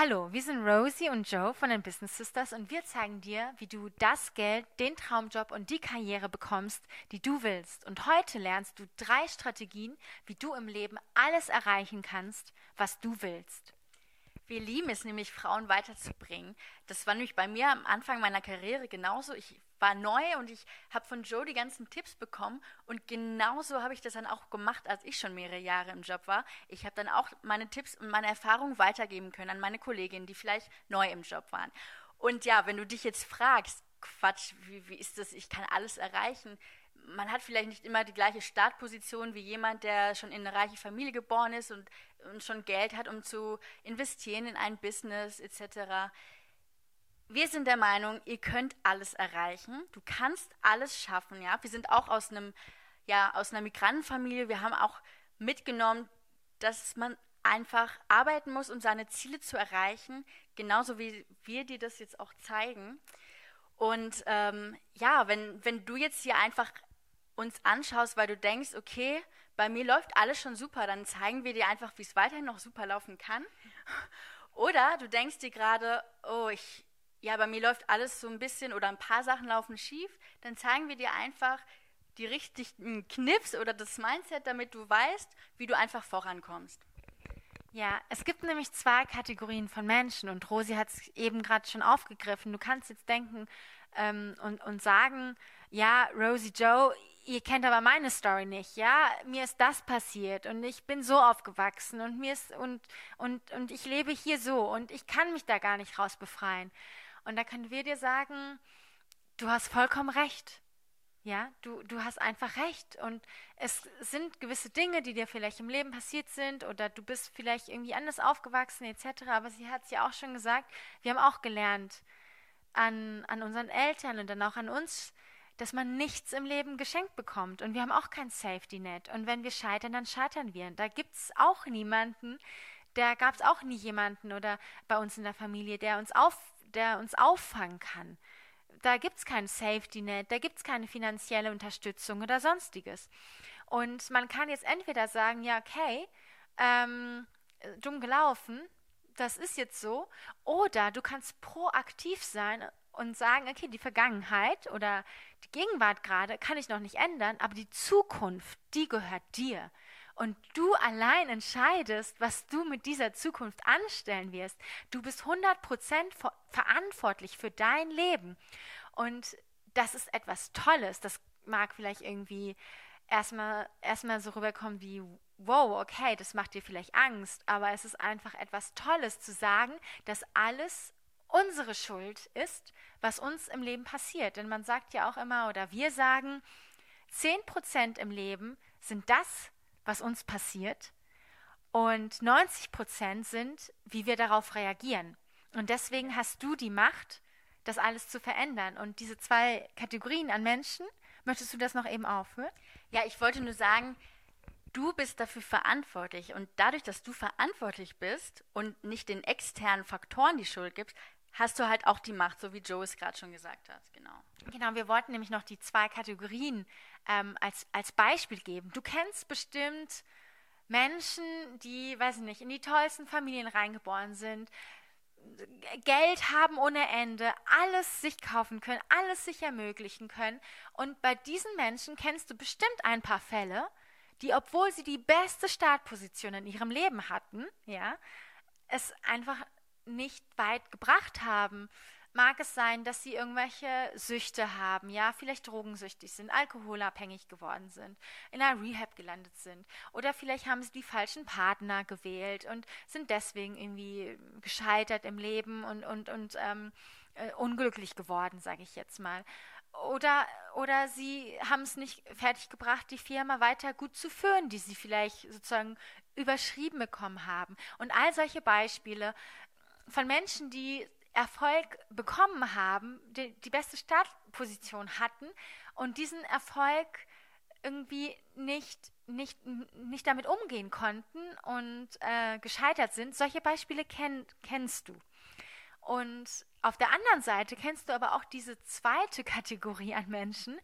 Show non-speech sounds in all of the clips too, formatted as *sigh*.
Hallo, wir sind Rosie und Joe von den Business Sisters und wir zeigen dir, wie du das Geld, den Traumjob und die Karriere bekommst, die du willst. Und heute lernst du drei Strategien, wie du im Leben alles erreichen kannst, was du willst. Wir lieben es nämlich, Frauen weiterzubringen. Das war nämlich bei mir am Anfang meiner Karriere genauso. Ich war neu und ich habe von Joe die ganzen Tipps bekommen und genauso habe ich das dann auch gemacht, als ich schon mehrere Jahre im Job war. Ich habe dann auch meine Tipps und meine Erfahrungen weitergeben können an meine Kolleginnen, die vielleicht neu im Job waren. Und ja, wenn du dich jetzt fragst, Quatsch, wie, wie ist das, ich kann alles erreichen, man hat vielleicht nicht immer die gleiche Startposition wie jemand, der schon in eine reiche Familie geboren ist und, und schon Geld hat, um zu investieren in ein Business etc. Wir sind der Meinung, ihr könnt alles erreichen. Du kannst alles schaffen. Ja, wir sind auch aus einem ja aus einer Migrantenfamilie. Wir haben auch mitgenommen, dass man einfach arbeiten muss, um seine Ziele zu erreichen, genauso wie wir dir das jetzt auch zeigen. Und ähm, ja, wenn, wenn du jetzt hier einfach uns anschaust, weil du denkst, okay, bei mir läuft alles schon super, dann zeigen wir dir einfach, wie es weiterhin noch super laufen kann. Oder du denkst dir gerade, oh, ich, ja, bei mir läuft alles so ein bisschen oder ein paar Sachen laufen schief, dann zeigen wir dir einfach die richtigen Kniffs oder das Mindset, damit du weißt, wie du einfach vorankommst. Ja, es gibt nämlich zwei Kategorien von Menschen und Rosi hat es eben gerade schon aufgegriffen. Du kannst jetzt denken ähm, und, und sagen, ja, Rosie Joe, ihr kennt aber meine Story nicht, ja, mir ist das passiert und ich bin so aufgewachsen und mir ist und und und ich lebe hier so und ich kann mich da gar nicht raus befreien. Und da können wir dir sagen, du hast vollkommen recht. Ja, du, du hast einfach recht. Und es sind gewisse Dinge, die dir vielleicht im Leben passiert sind oder du bist vielleicht irgendwie anders aufgewachsen etc. Aber sie hat es ja auch schon gesagt, wir haben auch gelernt an, an unseren Eltern und dann auch an uns, dass man nichts im Leben geschenkt bekommt. Und wir haben auch kein Safety Net. Und wenn wir scheitern, dann scheitern wir. Da gibt es auch niemanden, da gab es auch nie jemanden oder bei uns in der Familie, der uns, auf, der uns auffangen kann. Da gibt es kein Safety Net, da gibt es keine finanzielle Unterstützung oder sonstiges. Und man kann jetzt entweder sagen, ja, okay, ähm, dumm gelaufen, das ist jetzt so, oder du kannst proaktiv sein und sagen, okay, die Vergangenheit oder die Gegenwart gerade kann ich noch nicht ändern, aber die Zukunft, die gehört dir. Und du allein entscheidest, was du mit dieser Zukunft anstellen wirst. Du bist 100% verantwortlich für dein Leben. Und das ist etwas Tolles. Das mag vielleicht irgendwie erstmal, erstmal so rüberkommen wie, wow, okay, das macht dir vielleicht Angst, aber es ist einfach etwas Tolles zu sagen, dass alles unsere Schuld ist, was uns im Leben passiert. Denn man sagt ja auch immer, oder wir sagen, 10% im Leben sind das, was uns passiert und 90% sind, wie wir darauf reagieren. Und deswegen hast du die Macht, das alles zu verändern. Und diese zwei Kategorien an Menschen, möchtest du das noch eben aufhören? Ja, ich wollte nur sagen, du bist dafür verantwortlich. Und dadurch, dass du verantwortlich bist und nicht den externen Faktoren die Schuld gibst, hast du halt auch die Macht, so wie Joe es gerade schon gesagt hat. Genau. Genau, wir wollten nämlich noch die zwei Kategorien ähm, als, als Beispiel geben. Du kennst bestimmt Menschen, die, weiß ich nicht, in die tollsten Familien reingeboren sind, Geld haben ohne Ende, alles sich kaufen können, alles sich ermöglichen können. Und bei diesen Menschen kennst du bestimmt ein paar Fälle, die, obwohl sie die beste Startposition in ihrem Leben hatten, ja, es einfach nicht weit gebracht haben, mag es sein, dass sie irgendwelche Süchte haben, ja, vielleicht drogensüchtig sind, alkoholabhängig geworden sind, in einer Rehab gelandet sind oder vielleicht haben sie die falschen Partner gewählt und sind deswegen irgendwie gescheitert im Leben und und und ähm, äh, unglücklich geworden, sage ich jetzt mal. Oder, oder sie haben es nicht fertiggebracht, die Firma weiter gut zu führen, die sie vielleicht sozusagen überschrieben bekommen haben. Und all solche Beispiele von Menschen, die Erfolg bekommen haben, die, die beste Startposition hatten und diesen Erfolg irgendwie nicht, nicht, nicht damit umgehen konnten und äh, gescheitert sind. Solche Beispiele kenn, kennst du. Und auf der anderen Seite kennst du aber auch diese zweite Kategorie an Menschen,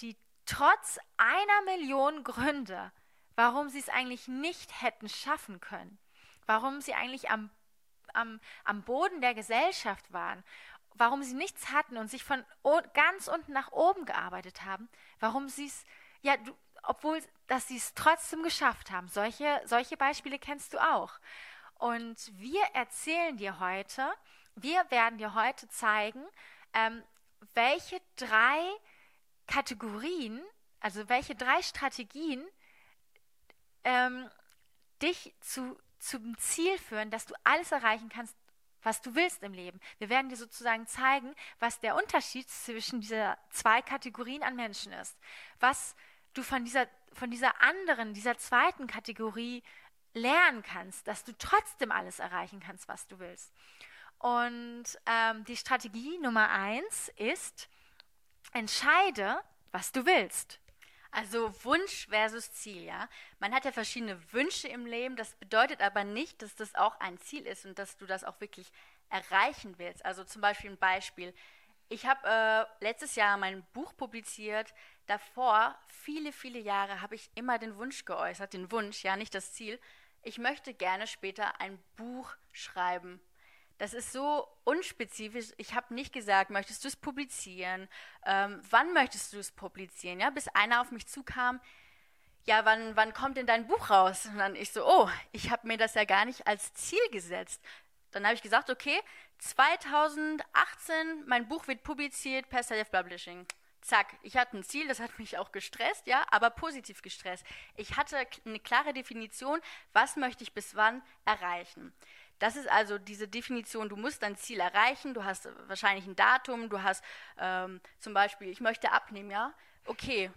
die trotz einer Million Gründe, warum sie es eigentlich nicht hätten schaffen können, warum sie eigentlich am am, am Boden der Gesellschaft waren, warum sie nichts hatten und sich von ganz unten nach oben gearbeitet haben, warum sie es, ja, du, obwohl, dass sie es trotzdem geschafft haben. Solche, solche Beispiele kennst du auch. Und wir erzählen dir heute, wir werden dir heute zeigen, ähm, welche drei Kategorien, also welche drei Strategien ähm, dich zu, zum Ziel führen, dass du alles erreichen kannst, was du willst im Leben. Wir werden dir sozusagen zeigen, was der Unterschied zwischen dieser zwei Kategorien an Menschen ist. Was du von dieser, von dieser anderen, dieser zweiten Kategorie lernen kannst, dass du trotzdem alles erreichen kannst, was du willst. Und ähm, die Strategie Nummer eins ist, entscheide, was du willst. Also Wunsch versus Ziel, ja. Man hat ja verschiedene Wünsche im Leben, das bedeutet aber nicht, dass das auch ein Ziel ist und dass du das auch wirklich erreichen willst. Also zum Beispiel ein Beispiel. Ich habe äh, letztes Jahr mein Buch publiziert. Davor, viele, viele Jahre, habe ich immer den Wunsch geäußert, den Wunsch, ja, nicht das Ziel. Ich möchte gerne später ein Buch schreiben. Das ist so unspezifisch. Ich habe nicht gesagt, möchtest du es publizieren? Ähm, wann möchtest du es publizieren? Ja, bis einer auf mich zukam, ja, wann, wann kommt denn dein Buch raus? Und dann ich so, oh, ich habe mir das ja gar nicht als Ziel gesetzt. Dann habe ich gesagt, okay, 2018, mein Buch wird publiziert per Self-Publishing. Zack, ich hatte ein Ziel, das hat mich auch gestresst, ja, aber positiv gestresst. Ich hatte eine klare Definition, was möchte ich bis wann erreichen. Das ist also diese Definition, du musst dein Ziel erreichen, du hast wahrscheinlich ein Datum, du hast ähm, zum Beispiel, ich möchte abnehmen, ja, okay,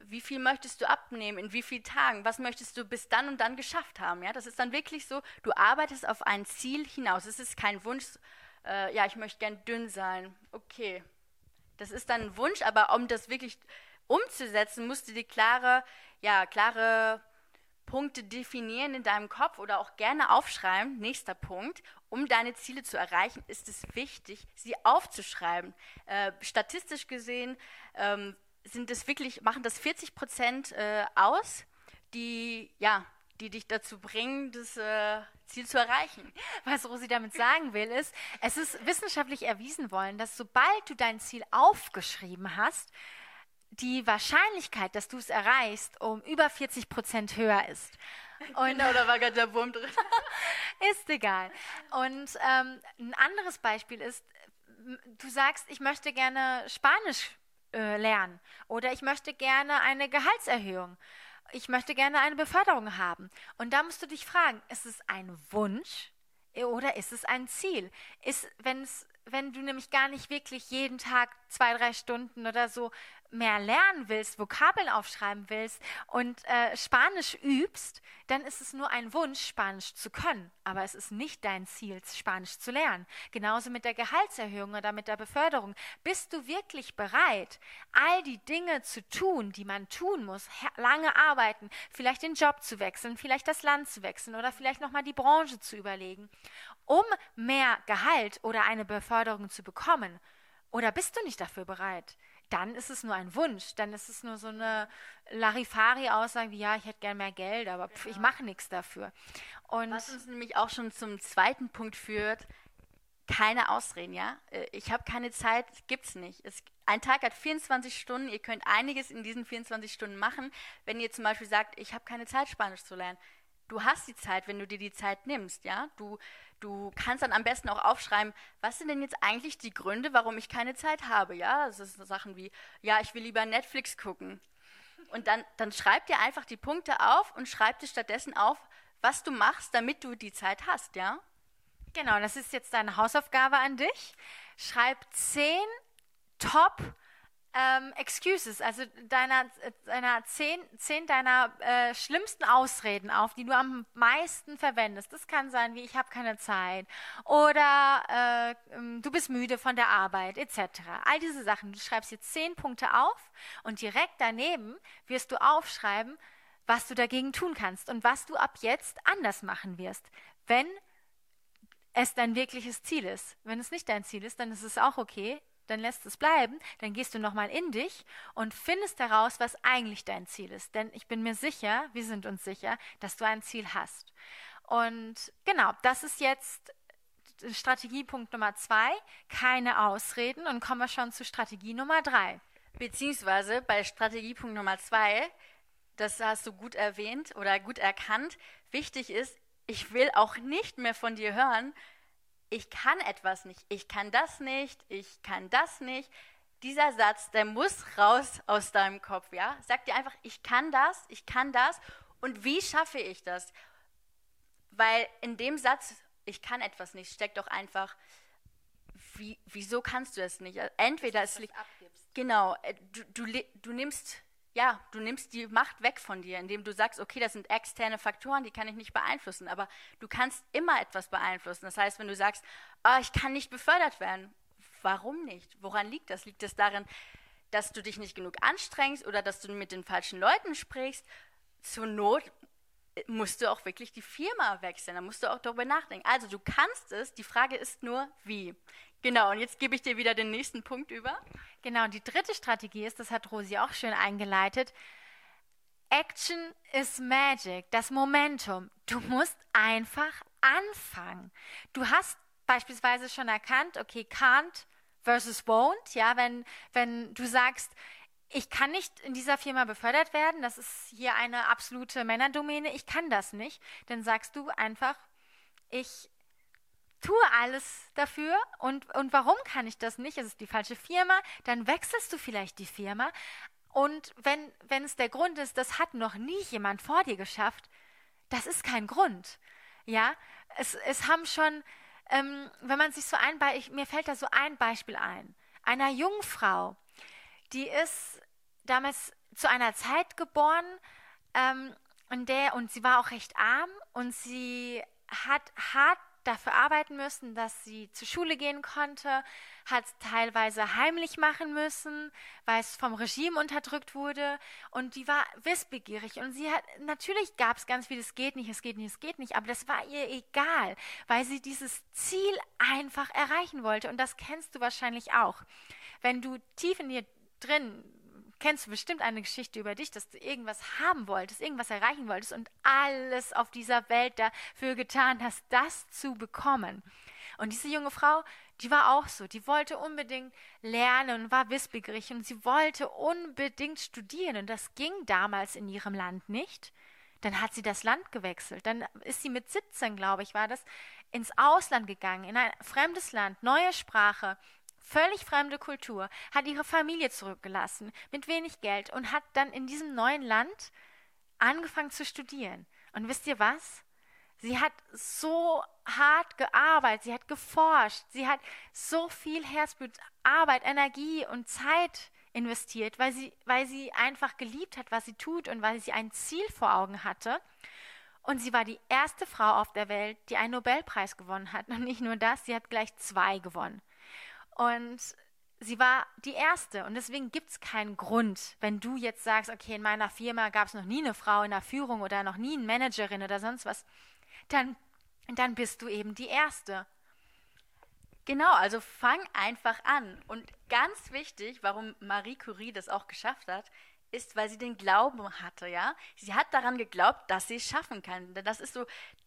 wie viel möchtest du abnehmen, in wie vielen Tagen, was möchtest du bis dann und dann geschafft haben, ja, das ist dann wirklich so, du arbeitest auf ein Ziel hinaus, es ist kein Wunsch, äh, ja, ich möchte gern dünn sein, okay, das ist dann ein Wunsch, aber um das wirklich umzusetzen, musst du die klare, ja, klare Punkte definieren in deinem Kopf oder auch gerne aufschreiben. Nächster Punkt. Um deine Ziele zu erreichen, ist es wichtig, sie aufzuschreiben. Äh, statistisch gesehen ähm, sind es wirklich, machen das 40 Prozent äh, aus, die, ja, die dich dazu bringen, das äh, Ziel zu erreichen. *laughs* Was Rosi damit sagen will, ist, es ist wissenschaftlich erwiesen worden, dass sobald du dein Ziel aufgeschrieben hast, die Wahrscheinlichkeit, dass du es erreichst, um über 40 Prozent höher ist. Und genau, da war gerade der Wurm drin. *laughs* ist egal. Und ähm, ein anderes Beispiel ist, du sagst, ich möchte gerne Spanisch äh, lernen oder ich möchte gerne eine Gehaltserhöhung. Ich möchte gerne eine Beförderung haben. Und da musst du dich fragen, ist es ein Wunsch oder ist es ein Ziel? Ist, wenn's, wenn du nämlich gar nicht wirklich jeden Tag zwei, drei Stunden oder so mehr lernen willst, Vokabeln aufschreiben willst und äh, Spanisch übst, dann ist es nur ein Wunsch, Spanisch zu können. Aber es ist nicht dein Ziel, Spanisch zu lernen. Genauso mit der Gehaltserhöhung oder mit der Beförderung. Bist du wirklich bereit, all die Dinge zu tun, die man tun muss, lange arbeiten, vielleicht den Job zu wechseln, vielleicht das Land zu wechseln oder vielleicht nochmal die Branche zu überlegen, um mehr Gehalt oder eine Beförderung zu bekommen? Oder bist du nicht dafür bereit? Dann ist es nur ein Wunsch, dann ist es nur so eine Larifari-Aussage wie, ja, ich hätte gern mehr Geld, aber pf, ich mache nichts dafür. Und Was uns nämlich auch schon zum zweiten Punkt führt, keine Ausreden, ja. Äh, ich habe keine Zeit, gibt's nicht. Es, ein Tag hat 24 Stunden, ihr könnt einiges in diesen 24 Stunden machen. Wenn ihr zum Beispiel sagt, ich habe keine Zeit, Spanisch zu lernen, du hast die Zeit, wenn du dir die Zeit nimmst, ja. Du, du kannst dann am besten auch aufschreiben, was sind denn jetzt eigentlich die Gründe, warum ich keine Zeit habe, ja. Das sind Sachen wie, ja, ich will lieber Netflix gucken. Und dann, dann schreib dir einfach die Punkte auf und schreib dir stattdessen auf, was du machst, damit du die Zeit hast, ja. Genau, das ist jetzt deine Hausaufgabe an dich. Schreib zehn Top- ähm, Excuses, also deiner, deiner zehn, zehn deiner äh, schlimmsten Ausreden auf, die du am meisten verwendest. Das kann sein, wie ich habe keine Zeit oder äh, ähm, du bist müde von der Arbeit etc. All diese Sachen. Du schreibst jetzt zehn Punkte auf und direkt daneben wirst du aufschreiben, was du dagegen tun kannst und was du ab jetzt anders machen wirst, wenn es dein wirkliches Ziel ist. Wenn es nicht dein Ziel ist, dann ist es auch okay dann lässt es bleiben, dann gehst du nochmal in dich und findest heraus, was eigentlich dein Ziel ist. Denn ich bin mir sicher, wir sind uns sicher, dass du ein Ziel hast. Und genau, das ist jetzt Strategiepunkt Nummer zwei, keine Ausreden. Und kommen wir schon zu Strategie Nummer drei. Beziehungsweise bei Strategiepunkt Nummer zwei, das hast du gut erwähnt oder gut erkannt, wichtig ist, ich will auch nicht mehr von dir hören, ich kann etwas nicht, ich kann das nicht, ich kann das nicht. Dieser Satz, der muss raus aus deinem Kopf, ja? Sag dir einfach, ich kann das, ich kann das und wie schaffe ich das? Weil in dem Satz, ich kann etwas nicht, steckt doch einfach, wie, wieso kannst du es nicht? Entweder es liegt. Genau, äh, du, du, du nimmst ja, du nimmst die Macht weg von dir, indem du sagst, okay, das sind externe Faktoren, die kann ich nicht beeinflussen, aber du kannst immer etwas beeinflussen. Das heißt, wenn du sagst, oh, ich kann nicht befördert werden, warum nicht? Woran liegt das? Liegt es darin, dass du dich nicht genug anstrengst oder dass du mit den falschen Leuten sprichst? Zur Not musst du auch wirklich die Firma wechseln, da musst du auch darüber nachdenken. Also du kannst es, die Frage ist nur, wie. Genau, und jetzt gebe ich dir wieder den nächsten Punkt über. Genau, und die dritte Strategie ist, das hat Rosi auch schön eingeleitet, Action is Magic, das Momentum. Du musst einfach anfangen. Du hast beispielsweise schon erkannt, okay, can't versus won't, ja, wenn, wenn du sagst, ich kann nicht in dieser Firma befördert werden, das ist hier eine absolute Männerdomäne, ich kann das nicht, dann sagst du einfach, ich tue alles dafür und, und warum kann ich das nicht? Es ist die falsche Firma, dann wechselst du vielleicht die Firma und wenn, wenn es der Grund ist, das hat noch nie jemand vor dir geschafft, das ist kein Grund. Ja, es, es haben schon, ähm, wenn man sich so ein, ich, mir fällt da so ein Beispiel ein, einer jungen Frau, die ist damals zu einer Zeit geboren, ähm, in der, und sie war auch recht arm und sie hat hart dafür arbeiten müssen, dass sie zur Schule gehen konnte, hat es teilweise heimlich machen müssen, weil es vom Regime unterdrückt wurde. Und die war wissbegierig. Und sie hat, natürlich gab es ganz viel, es geht nicht, es geht nicht, es geht nicht, aber das war ihr egal, weil sie dieses Ziel einfach erreichen wollte. Und das kennst du wahrscheinlich auch. Wenn du tief in dir drin kennst du bestimmt eine Geschichte über dich, dass du irgendwas haben wolltest, irgendwas erreichen wolltest und alles auf dieser Welt dafür getan hast, das zu bekommen. Und diese junge Frau, die war auch so, die wollte unbedingt lernen und war wissbegierig und sie wollte unbedingt studieren und das ging damals in ihrem Land nicht. Dann hat sie das Land gewechselt. Dann ist sie mit 17, glaube ich, war das, ins Ausland gegangen, in ein fremdes Land, neue Sprache, völlig fremde Kultur, hat ihre Familie zurückgelassen mit wenig Geld und hat dann in diesem neuen Land angefangen zu studieren. Und wisst ihr was? Sie hat so hart gearbeitet, sie hat geforscht, sie hat so viel Herzblut, Arbeit, Energie und Zeit investiert, weil sie, weil sie einfach geliebt hat, was sie tut und weil sie ein Ziel vor Augen hatte. Und sie war die erste Frau auf der Welt, die einen Nobelpreis gewonnen hat. Und nicht nur das, sie hat gleich zwei gewonnen. Und sie war die Erste. Und deswegen gibt es keinen Grund, wenn du jetzt sagst, okay, in meiner Firma gab es noch nie eine Frau in der Führung oder noch nie eine Managerin oder sonst was, dann, dann bist du eben die Erste. Genau, also fang einfach an. Und ganz wichtig, warum Marie Curie das auch geschafft hat, ist, weil sie den Glauben hatte, ja. Sie hat daran geglaubt, dass sie es schaffen kann. Das ist so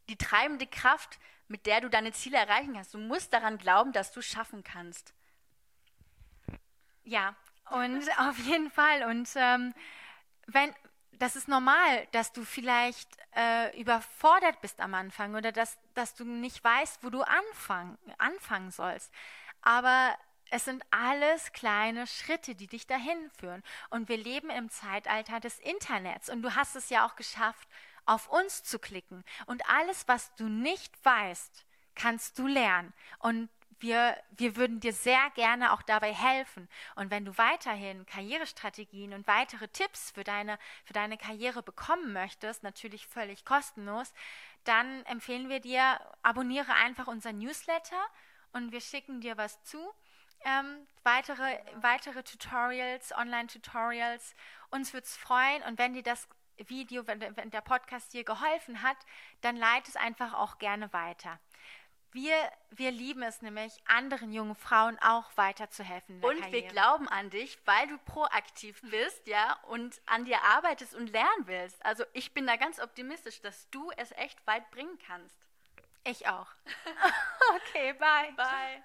die treibende Kraft, mit der du deine Ziele erreichen kannst. Du musst daran glauben, dass du es schaffen kannst. Ja, und *laughs* auf jeden Fall. Und ähm, wenn, das ist normal, dass du vielleicht äh, überfordert bist am Anfang oder dass, dass du nicht weißt, wo du anfang, anfangen sollst. Aber es sind alles kleine Schritte, die dich dahin führen. Und wir leben im Zeitalter des Internets. Und du hast es ja auch geschafft, auf uns zu klicken. Und alles, was du nicht weißt, kannst du lernen. Und wir, wir würden dir sehr gerne auch dabei helfen. Und wenn du weiterhin Karrierestrategien und weitere Tipps für deine, für deine Karriere bekommen möchtest, natürlich völlig kostenlos, dann empfehlen wir dir, abonniere einfach unser Newsletter und wir schicken dir was zu. Ähm, weitere, weitere Tutorials, Online-Tutorials. Uns würde es freuen und wenn dir das Video, wenn, wenn der Podcast dir geholfen hat, dann leite es einfach auch gerne weiter. Wir, wir lieben es nämlich, anderen jungen Frauen auch weiterzuhelfen. und Karriere. wir glauben an dich, weil du proaktiv bist, ja, und an dir arbeitest und lernen willst. Also ich bin da ganz optimistisch, dass du es echt weit bringen kannst. Ich auch. *laughs* *laughs* okay, bye. Bye.